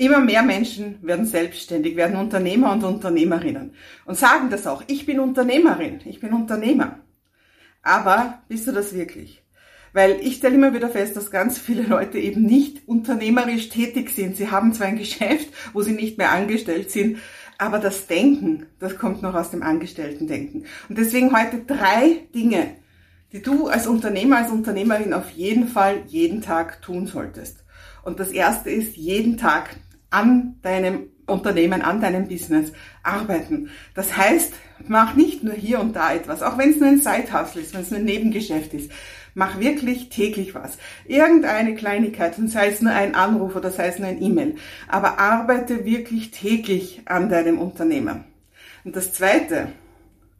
Immer mehr Menschen werden selbstständig, werden Unternehmer und Unternehmerinnen und sagen das auch. Ich bin Unternehmerin, ich bin Unternehmer. Aber bist du das wirklich? Weil ich stelle immer wieder fest, dass ganz viele Leute eben nicht unternehmerisch tätig sind. Sie haben zwar ein Geschäft, wo sie nicht mehr angestellt sind, aber das Denken, das kommt noch aus dem Angestellten-Denken. Und deswegen heute drei Dinge, die du als Unternehmer, als Unternehmerin auf jeden Fall jeden Tag tun solltest. Und das erste ist, jeden Tag an deinem Unternehmen, an deinem Business arbeiten. Das heißt, mach nicht nur hier und da etwas, auch wenn es nur ein Side-Hustle ist, wenn es nur ein Nebengeschäft ist. Mach wirklich täglich was. Irgendeine Kleinigkeit, und sei es nur ein Anruf oder sei es nur ein E-Mail. Aber arbeite wirklich täglich an deinem Unternehmen. Und das Zweite,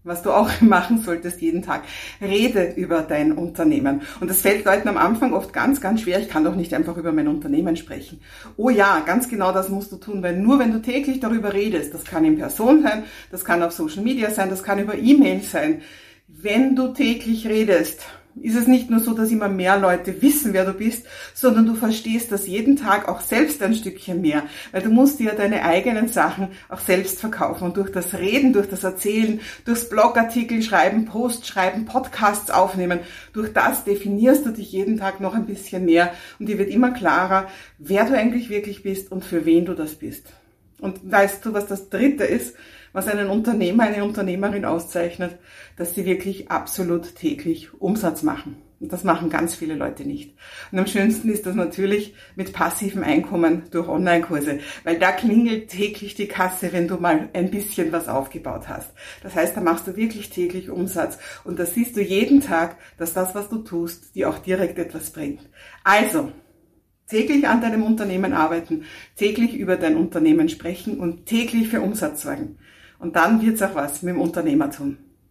was du auch machen solltest jeden Tag. Rede über dein Unternehmen. Und das fällt Leuten am Anfang oft ganz, ganz schwer. Ich kann doch nicht einfach über mein Unternehmen sprechen. Oh ja, ganz genau das musst du tun, weil nur wenn du täglich darüber redest, das kann in Person sein, das kann auf Social Media sein, das kann über E-Mail sein. Wenn du täglich redest, ist es nicht nur so, dass immer mehr Leute wissen, wer du bist, sondern du verstehst das jeden Tag auch selbst ein Stückchen mehr, weil du musst dir deine eigenen Sachen auch selbst verkaufen und durch das Reden, durch das Erzählen, durchs Blogartikel schreiben, Post schreiben, Podcasts aufnehmen, durch das definierst du dich jeden Tag noch ein bisschen mehr und dir wird immer klarer, wer du eigentlich wirklich bist und für wen du das bist. Und weißt du, was das dritte ist? was einen Unternehmer, eine Unternehmerin auszeichnet, dass sie wirklich absolut täglich Umsatz machen. Und das machen ganz viele Leute nicht. Und am schönsten ist das natürlich mit passivem Einkommen durch Online-Kurse, weil da klingelt täglich die Kasse, wenn du mal ein bisschen was aufgebaut hast. Das heißt, da machst du wirklich täglich Umsatz und da siehst du jeden Tag, dass das, was du tust, dir auch direkt etwas bringt. Also, täglich an deinem Unternehmen arbeiten, täglich über dein Unternehmen sprechen und täglich für Umsatz sorgen. Und dann wird's auch was mit dem Unternehmertum.